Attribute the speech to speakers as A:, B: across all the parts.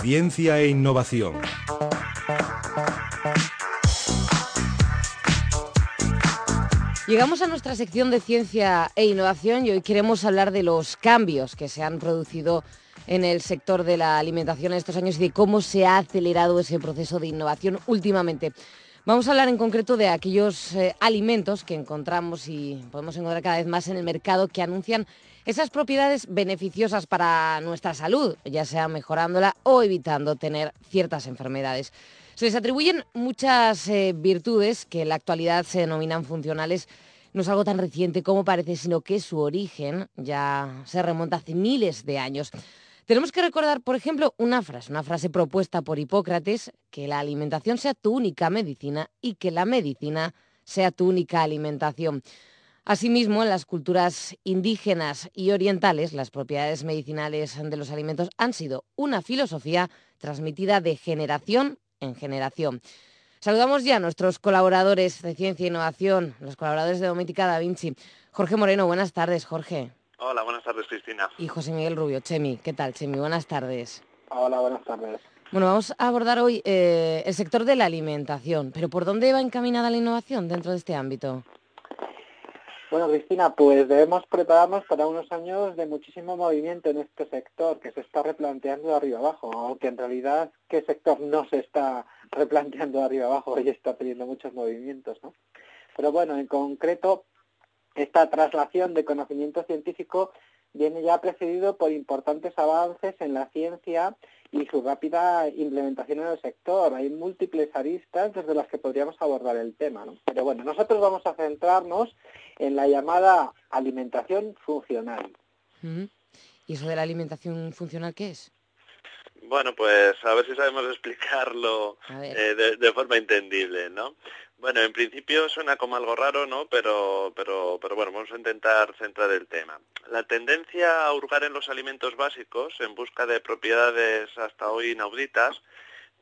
A: Ciencia e innovación.
B: Llegamos a nuestra sección de ciencia e innovación y hoy queremos hablar de los cambios que se han producido en el sector de la alimentación en estos años y de cómo se ha acelerado ese proceso de innovación últimamente. Vamos a hablar en concreto de aquellos eh, alimentos que encontramos y podemos encontrar cada vez más en el mercado que anuncian esas propiedades beneficiosas para nuestra salud, ya sea mejorándola o evitando tener ciertas enfermedades. Se les atribuyen muchas eh, virtudes que en la actualidad se denominan funcionales. No es algo tan reciente como parece, sino que su origen ya se remonta hace miles de años. Tenemos que recordar, por ejemplo, una frase, una frase propuesta por Hipócrates, que la alimentación sea tu única medicina y que la medicina sea tu única alimentación. Asimismo, en las culturas indígenas y orientales, las propiedades medicinales de los alimentos han sido una filosofía transmitida de generación en generación. Saludamos ya a nuestros colaboradores de Ciencia e Innovación, los colaboradores de Domética Da Vinci. Jorge Moreno, buenas tardes, Jorge.
C: Hola, buenas tardes, Cristina.
B: Y José Miguel Rubio, Chemi. ¿Qué tal, Chemi? Buenas tardes.
D: Hola, buenas tardes.
B: Bueno, vamos a abordar hoy eh, el sector de la alimentación, pero ¿por dónde va encaminada la innovación dentro de este ámbito?
D: Bueno, Cristina, pues debemos prepararnos para unos años de muchísimo movimiento en este sector que se está replanteando de arriba abajo, aunque en realidad qué sector no se está replanteando de arriba abajo y está teniendo muchos movimientos, ¿no? Pero bueno, en concreto, esta traslación de conocimiento científico viene ya precedido por importantes avances en la ciencia y su rápida implementación en el sector. Hay múltiples aristas desde las que podríamos abordar el tema. ¿no? Pero bueno, nosotros vamos a centrarnos en la llamada alimentación funcional.
B: ¿Y eso de la alimentación funcional qué es?
C: Bueno, pues a ver si sabemos explicarlo eh, de, de, forma entendible, ¿no? Bueno, en principio suena como algo raro, ¿no? Pero, pero, pero bueno, vamos a intentar centrar el tema. La tendencia a hurgar en los alimentos básicos en busca de propiedades hasta hoy inauditas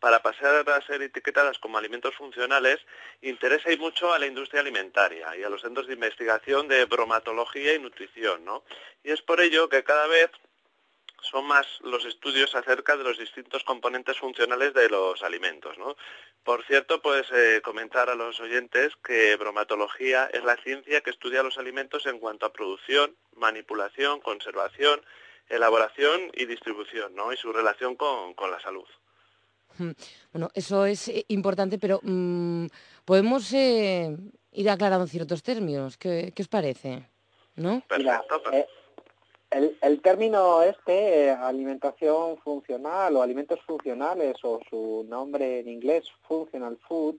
C: para pasar a ser etiquetadas como alimentos funcionales interesa y mucho a la industria alimentaria y a los centros de investigación de bromatología y nutrición, ¿no? Y es por ello que cada vez son más los estudios acerca de los distintos componentes funcionales de los alimentos. ¿no? Por cierto, puedes comentar a los oyentes que bromatología es la ciencia que estudia los alimentos en cuanto a producción, manipulación, conservación, elaboración y distribución, ¿no? y su relación con, la salud.
B: Bueno, eso es eh, importante, pero mm, podemos eh, ir aclarando ciertos términos. ¿Qué, os parece? ¿No?
C: Perfecto.
D: Eh, el, término este, eh, alimentación funcional o alimentos funcionales o su nombre en inglés, functional food,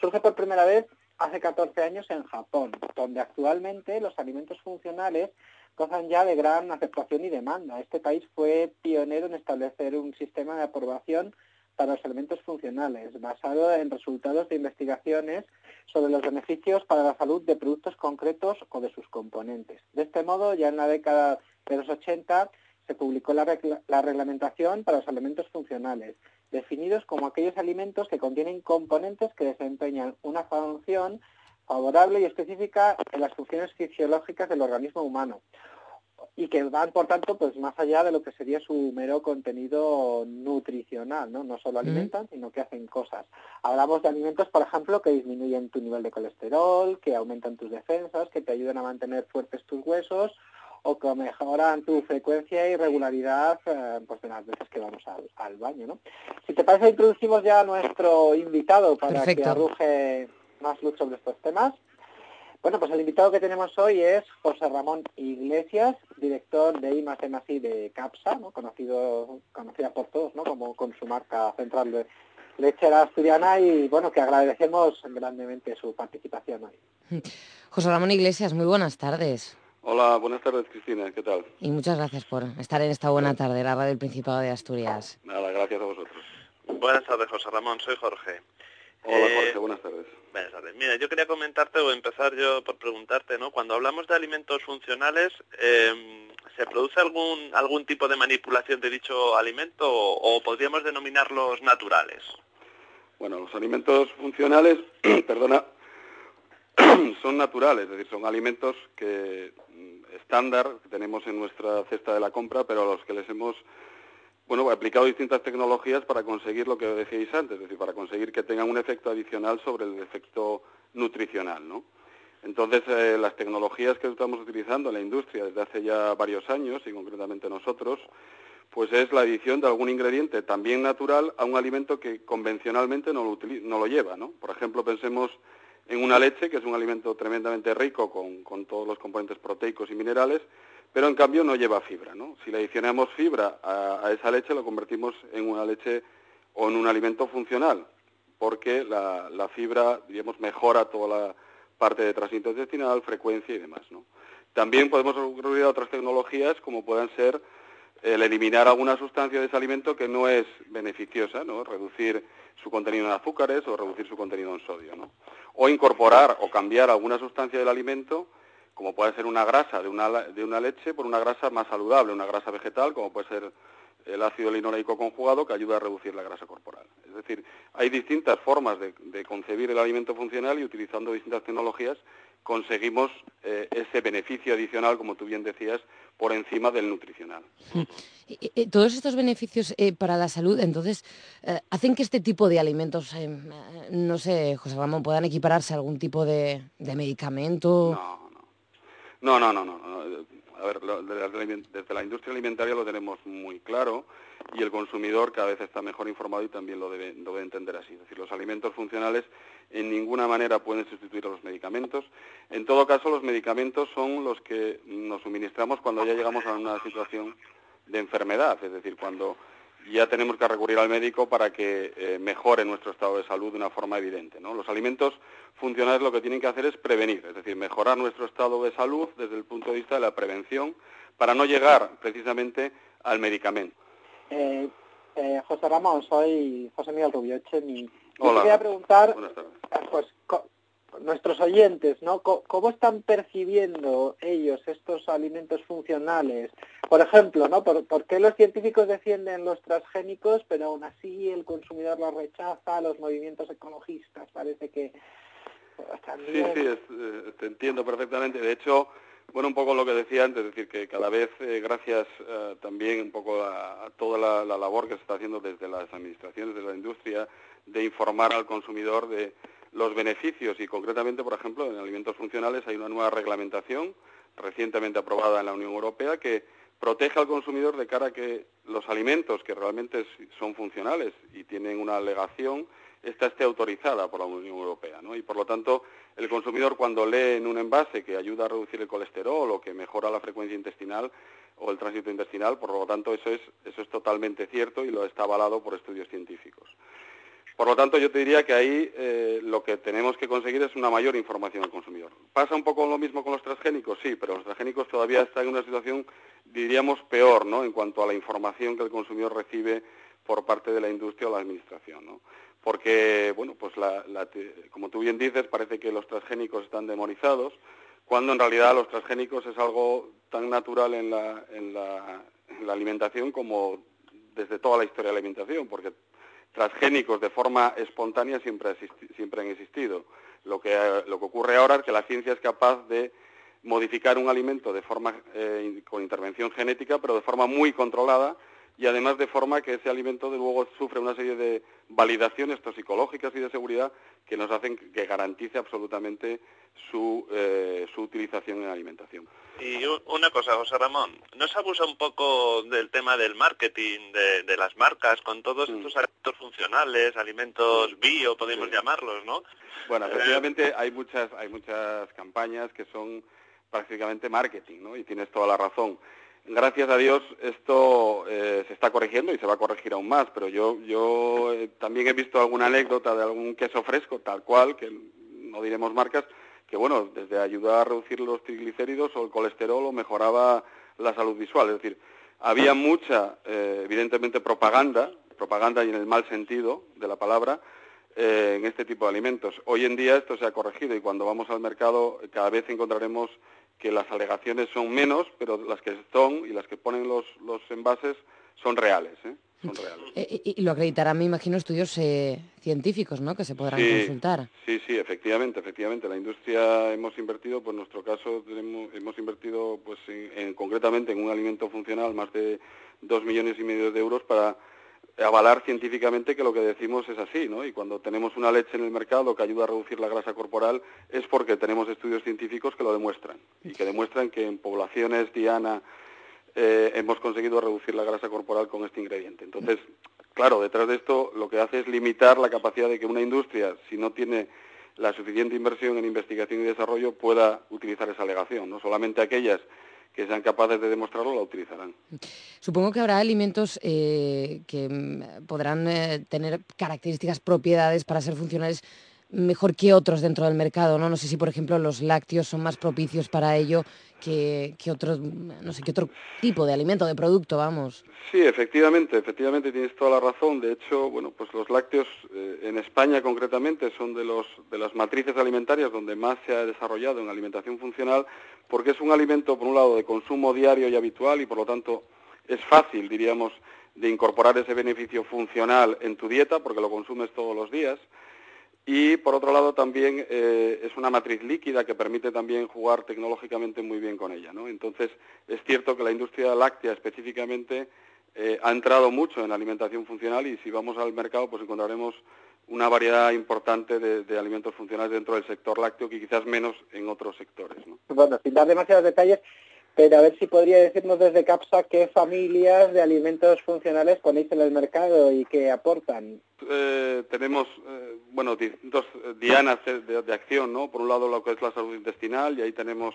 D: surge por primera vez hace 14 años en Japón, donde actualmente los alimentos funcionales gozan ya de gran aceptación y demanda. Este país fue pionero en establecer un sistema de aprobación para los alimentos funcionales, basado en resultados de investigaciones sobre los beneficios para la salud de productos concretos o de sus componentes. De este modo, ya en la década de los 80 se publicó la, reglamentación para los alimentos funcionales, definidos como aquellos alimentos que contienen componentes que desempeñan una función favorable y específica en las funciones fisiológicas del organismo humano y que van, por tanto, pues más allá de lo que sería su mero contenido nutricional, ¿no? No solo alimentan, sino que hacen cosas. Hablamos de alimentos, por ejemplo, que disminuyen tu nivel de colesterol, que aumentan tus defensas, que te ayudan a mantener fuertes tus huesos o que mejoran tu frecuencia y regularidad eh, pues de las veces que vamos al, baño. ¿no? Si te parece, introducimos ya a nuestro invitado para que arroje más luz sobre estos temas. Bueno, pues el invitado que tenemos hoy es José Ramón Iglesias, director de I de CAPSA, ¿no? conocido, conocida por todos ¿no? como con su marca central de lechera asturiana y bueno, que agradecemos grandemente su participación hoy.
B: José Ramón Iglesias, muy buenas tardes.
E: Hola, buenas tardes Cristina, ¿qué tal?
B: Y muchas gracias por estar en esta buena tarde, la radio del Principado de Asturias.
E: Nada, gracias a vosotros.
C: Buenas tardes, José Ramón, soy Jorge.
E: Hola, eh, Jorge, buenas tardes.
C: Buenas tardes. Mira, yo quería comentarte o empezar yo por preguntarte, ¿no? Cuando hablamos de alimentos funcionales, em, ¿se produce algún algún tipo de manipulación de dicho alimento o, o podríamos denominarlos naturales?
E: Bueno, los alimentos funcionales, perdona, son naturales, es decir, son alimentos que mm, estándar que tenemos en nuestra cesta de la compra, pero a los que les hemos bueno, aplicado distintas tecnologías para conseguir lo que decíais antes, es decir, para conseguir que tengan un efecto adicional sobre el efecto nutricional, ¿no? Entonces, eh, las tecnologías que estamos utilizando en la industria desde hace ya varios años, y concretamente nosotros, pues es la adición de algún ingrediente también natural a un alimento que convencionalmente no lo, no lo lleva, ¿no? Por ejemplo, pensemos en una leche, que es un alimento tremendamente rico con, con todos los componentes proteicos y minerales, pero en cambio no lleva fibra. ¿no? Si le adicionamos fibra a, esa leche, lo convertimos en una leche o en un alimento funcional, porque la, fibra, digamos, mejora toda la parte de tránsito intestinal, frecuencia y demás. ¿no? También podemos recurrir a otras tecnologías, como puedan ser el eliminar alguna sustancia de ese alimento que no es beneficiosa, ¿no? reducir su contenido en azúcares o reducir su contenido en sodio. ¿no? O incorporar o cambiar alguna sustancia del alimento como puede ser una grasa de una, de una leche por una grasa más saludable, una grasa vegetal, como puede ser el ácido linoleico conjugado, que ayuda a reducir la grasa corporal. Es decir, hay distintas formas de, concebir el alimento funcional y utilizando distintas tecnologías conseguimos eh, ese beneficio adicional, como tú bien decías, por encima del nutricional.
B: Todos estos beneficios eh, para la salud, entonces, eh, hacen que este tipo de alimentos, no sé, José Ramón, puedan equipararse a algún tipo de, de medicamento.
E: No. No, no, no, no. A ver, desde la industria alimentaria lo tenemos muy claro y el consumidor cada vez está mejor informado y también lo debe, lo debe entender así. Es decir, los alimentos funcionales en ninguna manera pueden sustituir a los medicamentos. En todo caso, los medicamentos son los que nos suministramos cuando ya llegamos a una situación de enfermedad, es decir, cuando ya tenemos que recurrir al médico para que eh, mejore nuestro estado de salud de una forma evidente. ¿no? Los alimentos funcionales lo que tienen que hacer es prevenir, es decir, mejorar nuestro estado de salud desde el punto de vista de la prevención para no llegar precisamente al medicamento.
D: Eh, eh, José Ramón, soy José Miguel Rubio Echeni. Hola. quería preguntar, pues, nuestros oyentes, ¿no? ¿Cómo están percibiendo ellos estos alimentos funcionales? Por ejemplo, ¿no? ¿Por, qué los científicos defienden los transgénicos, pero aún así el consumidor los rechaza, los movimientos ecologistas? Parece que...
E: Pues, sí, sí, eh, te entiendo perfectamente. De hecho, bueno, un poco lo que decía antes, es decir, que cada vez, eh, gracias eh, también un poco a, toda la, la labor que se está haciendo desde las administraciones de la industria, de informar al consumidor de los beneficios y concretamente, por ejemplo, en alimentos funcionales hay una nueva reglamentación recientemente aprobada en la Unión Europea que protege al consumidor de cara a que los alimentos que realmente son funcionales y tienen una alegación, esta esté autorizada por la Unión Europea. ¿no? Y por lo tanto, el consumidor cuando lee en un envase que ayuda a reducir el colesterol o que mejora la frecuencia intestinal o el tránsito intestinal, por lo tanto, eso es, eso es totalmente cierto y lo está avalado por estudios científicos. Por lo tanto, yo te diría que ahí eh, lo que tenemos que conseguir es una mayor información al consumidor. ¿Pasa un poco lo mismo con los transgénicos? Sí, pero los transgénicos todavía están en una situación, diríamos, peor, ¿no?, en cuanto a la información que el consumidor recibe por parte de la industria o la administración, ¿no? Porque, bueno, pues como tú bien dices, parece que los transgénicos están demonizados, cuando en realidad los transgénicos es algo tan natural en la, en la alimentación como desde toda la historia de la alimentación, porque transgénicos de forma espontánea siempre, siempre han existido. Lo que, lo que ocurre ahora es que la ciencia es capaz de modificar un alimento de forma, eh, con intervención genética, pero de forma muy controlada y además de forma que ese alimento de luego sufre una serie de validaciones toxicológicas y de seguridad que nos hacen que garantice absolutamente su, eh, su utilización en alimentación.
C: Y una cosa, José Ramón, ¿no se abusa un poco del tema del marketing, de, las marcas, con todos mm. estos alimentos funcionales, alimentos bio, podemos llamarlos, ¿no?
E: Bueno, efectivamente hay muchas, hay muchas campañas que son prácticamente marketing, ¿no? Y tienes toda la razón. Gracias a Dios esto eh, se está corrigiendo y se va a corregir aún más, pero yo, yo eh, también he visto alguna anécdota de algún queso fresco, tal cual, que no diremos marcas, que bueno, desde ayudar a reducir los triglicéridos o el colesterol o mejoraba la salud visual. Es decir, había mucha, eh, evidentemente, propaganda, propaganda y en el mal sentido de la palabra, eh, en este tipo de alimentos. Hoy en día esto se ha corregido y cuando vamos al mercado cada vez encontraremos que las alegaciones son menos, pero las que son y las que ponen los, los envases son reales. ¿eh? Son reales.
B: Eh, y, lo acreditarán, me imagino, estudios eh, científicos, ¿no?, que se podrán consultar.
E: Sí, sí, efectivamente, efectivamente. La industria hemos invertido, pues en nuestro caso hemos invertido, pues concretamente en un alimento funcional más de dos millones y medio de euros para avalar científicamente que lo que decimos es así, ¿no? Y cuando tenemos una leche en el mercado que ayuda a reducir la grasa corporal es porque tenemos estudios científicos que lo demuestran y que demuestran que en poblaciones diana eh, hemos conseguido reducir la grasa corporal con este ingrediente. Entonces, claro, detrás de esto lo que hace es limitar la capacidad de que una industria, si no tiene la suficiente inversión en investigación y desarrollo, pueda utilizar esa alegación, no solamente aquellas que sean capaces de demostrarlo la utilizarán.
B: Supongo que habrá alimentos eh, que mm, podrán eh, tener características, propiedades para ser funcionales mejor que otros dentro del mercado, ¿no? No sé si, por ejemplo, los lácteos son más propicios para ello que, que otros, no sé, qué otro tipo de alimento, de producto, vamos.
E: Sí, efectivamente, efectivamente tienes toda la razón. De hecho, bueno, pues los lácteos eh, en España concretamente son de los de las matrices alimentarias donde más se ha desarrollado en alimentación funcional, porque es un alimento por un lado de consumo diario y habitual y por lo tanto es fácil, diríamos, de incorporar ese beneficio funcional en tu dieta porque lo consumes todos los días. Y por otro lado también eh, es una matriz líquida que permite también jugar tecnológicamente muy bien con ella. ¿no? Entonces es cierto que la industria láctea específicamente eh, ha entrado mucho en alimentación funcional y si vamos al mercado pues encontraremos una variedad importante de, alimentos funcionales dentro del sector lácteo que quizás menos en otros sectores. ¿no?
D: Bueno, sin dar demasiados detalles, pero a ver si podría decirnos desde CAPSA qué familias de alimentos funcionales ponéis en el mercado y qué aportan.
E: Eh, tenemos, eh, bueno, dos dianas de, acción, ¿no? Por un lado lo que es la salud intestinal y ahí tenemos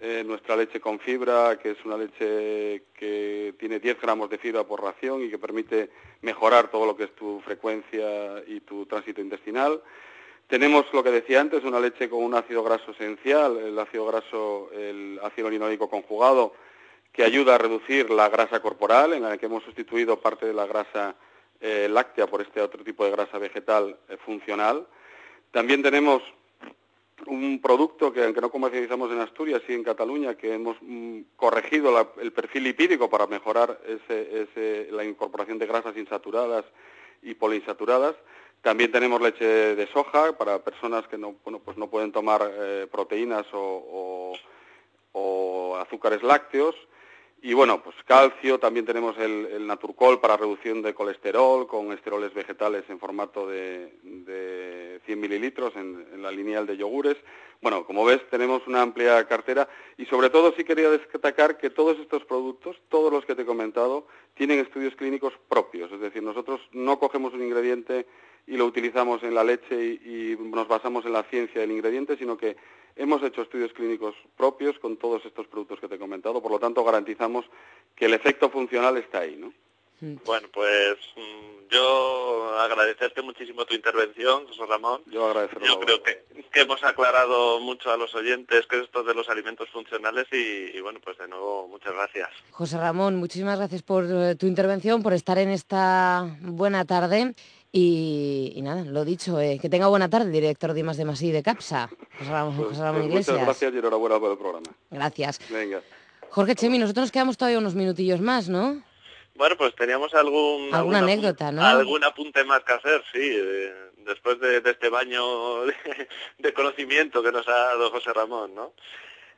E: eh, nuestra leche con fibra, que es una leche que tiene 10 gramos de fibra por ración y que permite mejorar todo lo que es tu frecuencia y tu tránsito intestinal. Tenemos lo que decía antes, una leche con un ácido graso esencial, el ácido graso, el ácido linoleico conjugado, que ayuda a reducir la grasa corporal, en la que hemos sustituido parte de la grasa eh, láctea por este otro tipo de grasa vegetal eh, funcional. También tenemos un producto que, aunque no comercializamos en Asturias, sí en Cataluña, que hemos mm, corregido el perfil lipídico para mejorar la incorporación de grasas insaturadas y poliinsaturadas. También tenemos leche de soja para personas que no, bueno, pues no pueden tomar eh, proteínas o, azúcares lácteos. Y bueno, pues calcio, también tenemos el, Naturcol para reducción de colesterol con esteroles vegetales en formato de, 100 mililitros en, en, la lineal de yogures. Bueno, como ves, tenemos una amplia cartera y sobre todo sí quería destacar que todos estos productos, todos los que te he comentado, tienen estudios clínicos propios. Es decir, nosotros no cogemos un ingrediente y lo utilizamos en la leche y, nos basamos en la ciencia del ingrediente, sino que hemos hecho estudios clínicos propios con todos estos productos que te he comentado, por lo tanto garantizamos que el efecto funcional está ahí, ¿no?
C: Bueno, pues mm, yo agradecerte muchísimo tu intervención, José Ramón.
E: Yo agradecerlo.
C: Yo creo que, hemos aclarado mucho a los oyentes que es esto de los alimentos funcionales y, bueno, pues de nuevo muchas gracias.
B: José Ramón, muchísimas gracias por eh, tu intervención, por estar en esta buena tarde. Y, nada, lo dicho, eh, que tenga buena tarde, director de Más de Masí de CAPSA, José Ramón,
E: pues, José Ramón Iglesias. Muchas gracias y enhorabuena por el programa.
B: Gracias.
E: Venga.
B: Jorge Chemi, nosotros nos quedamos todavía unos minutillos más, ¿no?
C: Bueno, pues teníamos algún...
B: Alguna anécdota, ¿no?
C: Algún apunte más que hacer, sí. después de, este baño de, conocimiento que nos ha dado José Ramón, ¿no?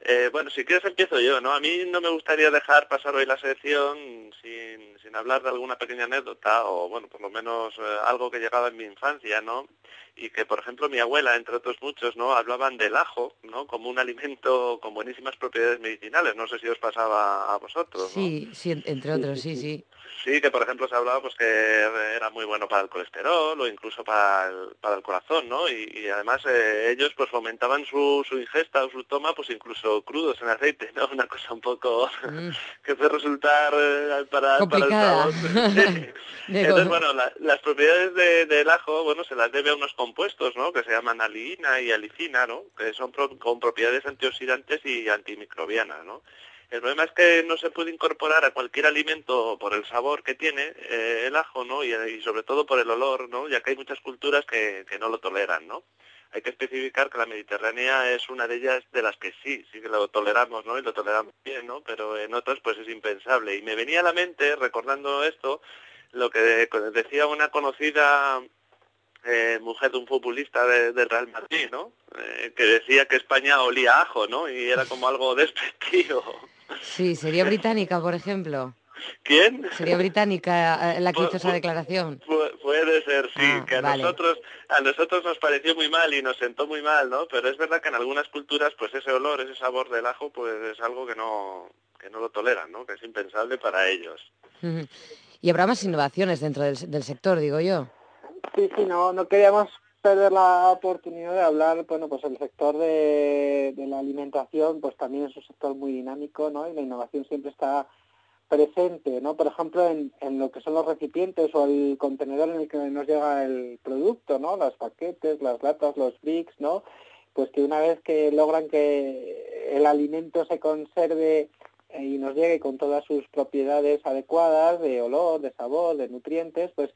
C: Eh, bueno, si quieres empiezo yo, ¿no? A mí no me gustaría dejar pasar hoy la sección sin, sin hablar de alguna pequeña anécdota o, bueno, por lo menos eh, algo que llegaba en mi infancia, ¿no? Y que, por ejemplo, mi abuela, entre otros muchos, ¿no? Hablaban del ajo, ¿no? Como un alimento con buenísimas propiedades medicinales. No sé si os pasaba a vosotros,
B: Sí, sí, entre otros, sí, sí.
C: Sí, que por ejemplo se hablaba pues que era muy bueno para el colesterol o incluso para el, para el corazón, ¿no? Y, además eh, ellos pues fomentaban su, su ingesta o su toma pues incluso crudos en aceite, ¿no? Una cosa un poco mm. que puede resultar eh, para, para, el sabor. Entonces, bueno, las propiedades del ajo, bueno, se las debe a unos compuestos, ¿no? Que se llaman alina y alicina, ¿no? Que son con propiedades antioxidantes y antimicrobianas, ¿no? El problema es que no se puede incorporar a cualquier alimento por el sabor que tiene eh, el ajo, ¿no? Y, sobre todo por el olor, ¿no? Ya que hay muchas culturas que, no lo toleran, ¿no? Hay que especificar que la Mediterránea es una de ellas de las que sí, sí que lo toleramos, ¿no? Y lo toleramos bien, ¿no? Pero en otras pues es impensable. Y me venía a la mente, recordando esto, lo que decía una conocida eh, mujer de un futbolista del Real Madrid, ¿no? Eh, que decía que España olía ajo, ¿no? Y era como algo despectivo.
B: Sí, sería británica, por ejemplo.
C: ¿Quién?
B: Sería británica eh, la que hizo esa declaración.
C: puede ser, sí, ah, que a nosotros a nosotros nos pareció muy mal y nos sentó muy mal, ¿no? Pero es verdad que en algunas culturas, pues ese olor, ese sabor del ajo, pues es algo que no que no lo toleran, ¿no? Que es impensable para ellos.
B: Y habrá más innovaciones dentro del, sector, digo yo.
D: Sí, sí, no, no queríamos perder la oportunidad de hablar, bueno, pues el sector de, la alimentación, pues también es un sector muy dinámico, ¿no? Y la innovación siempre está presente, ¿no? Por ejemplo, en, en, lo que son los recipientes o el contenedor en el que nos llega el producto, ¿no? Los paquetes, las latas, los bricks, ¿no? Pues que una vez que logran que el alimento se conserve eh, y nos llegue con todas sus propiedades adecuadas de olor, de sabor, de nutrientes, pues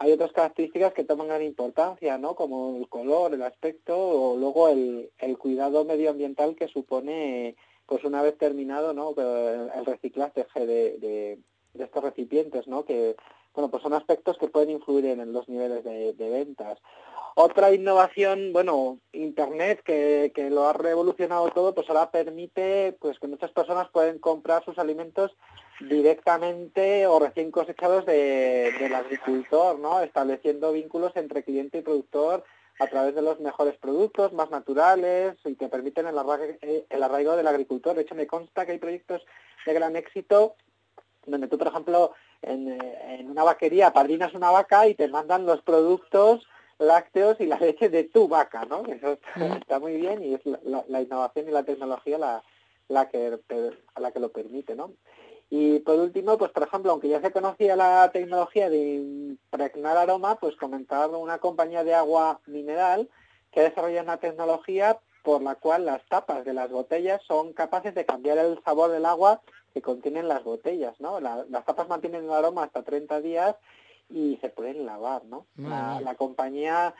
D: hay otras características que toman gran importancia, ¿no? Como el color, el aspecto o luego el, cuidado medioambiental que supone pues una vez terminado ¿no? el reciclaje de, de, estos recipientes, ¿no? que bueno, pues son aspectos que pueden influir en, los niveles de, ventas. Otra innovación, bueno, Internet, que, que, lo ha revolucionado todo, pues ahora permite pues que muchas personas pueden comprar sus alimentos directamente o recién cosechados de, del agricultor, ¿no? estableciendo vínculos entre cliente y productor a través de los mejores productos, más naturales y que permiten el arraigo, del agricultor. De hecho, me consta que hay proyectos de gran éxito donde tú, por ejemplo, en, una vaquería padrinas una vaca y te mandan los productos lácteos y la leche de tu vaca, ¿no? Eso está, muy bien y es la, innovación y la tecnología la, la que la que lo permite, ¿no? Y por último, pues por ejemplo, aunque ya se conocía la tecnología de impregnar aroma, pues comentar una compañía de agua mineral que ha desarrollado una tecnología por la cual las tapas de las botellas son capaces de cambiar el sabor del agua que contienen las botellas, ¿no? las tapas mantienen el aroma hasta 30 días y se pueden lavar, ¿no? La, compañía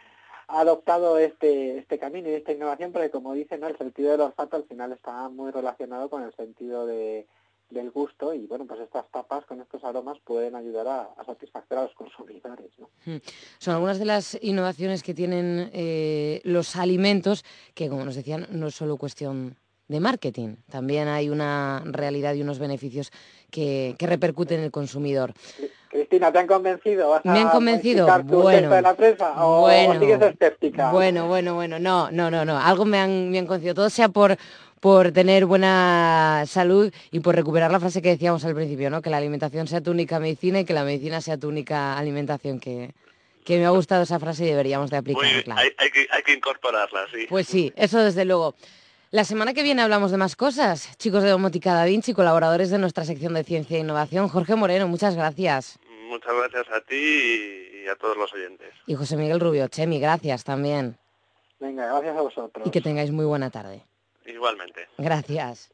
D: ha adoptado este, este camino y esta innovación porque, como dicen, ¿no? el sentido del olfato al final está muy relacionado con el sentido de, del gusto y bueno, pues estas tapas con estos aromas pueden ayudar a, satisfacer a los consumidores. ¿no? Hmm.
B: Son algunas de las innovaciones que tienen eh, los alimentos que, como nos decían, no es solo cuestión de marketing, también hay una realidad y unos beneficios que, que repercuten en el consumidor.
D: Cristina, ¿te han convencido?
B: Me han convencido.
D: bueno, de la prensa, o,
B: bueno,
D: sigues escéptica?
B: Bueno, bueno, bueno, no, no, no, no. Algo me han, me han convencido. Todo sea por por tener buena salud y por recuperar la frase que decíamos al principio, ¿no? Que la alimentación sea tu única medicina y que la medicina sea tu única alimentación, que, que me ha gustado esa frase y deberíamos de aplicarla.
C: hay, que, hay que incorporarla, sí.
B: Pues sí, eso desde luego. La semana que viene hablamos de más cosas. Chicos de Domotica Da Vinci, colaboradores de nuestra sección de Ciencia e Innovación. Jorge Moreno, muchas gracias.
C: Muchas gracias a ti y a todos los oyentes.
B: Y José Miguel Rubio, Chemi, gracias también.
D: Venga, gracias a vosotros.
B: Y que tengáis muy buena tarde.
C: Igualmente.
B: Gracias.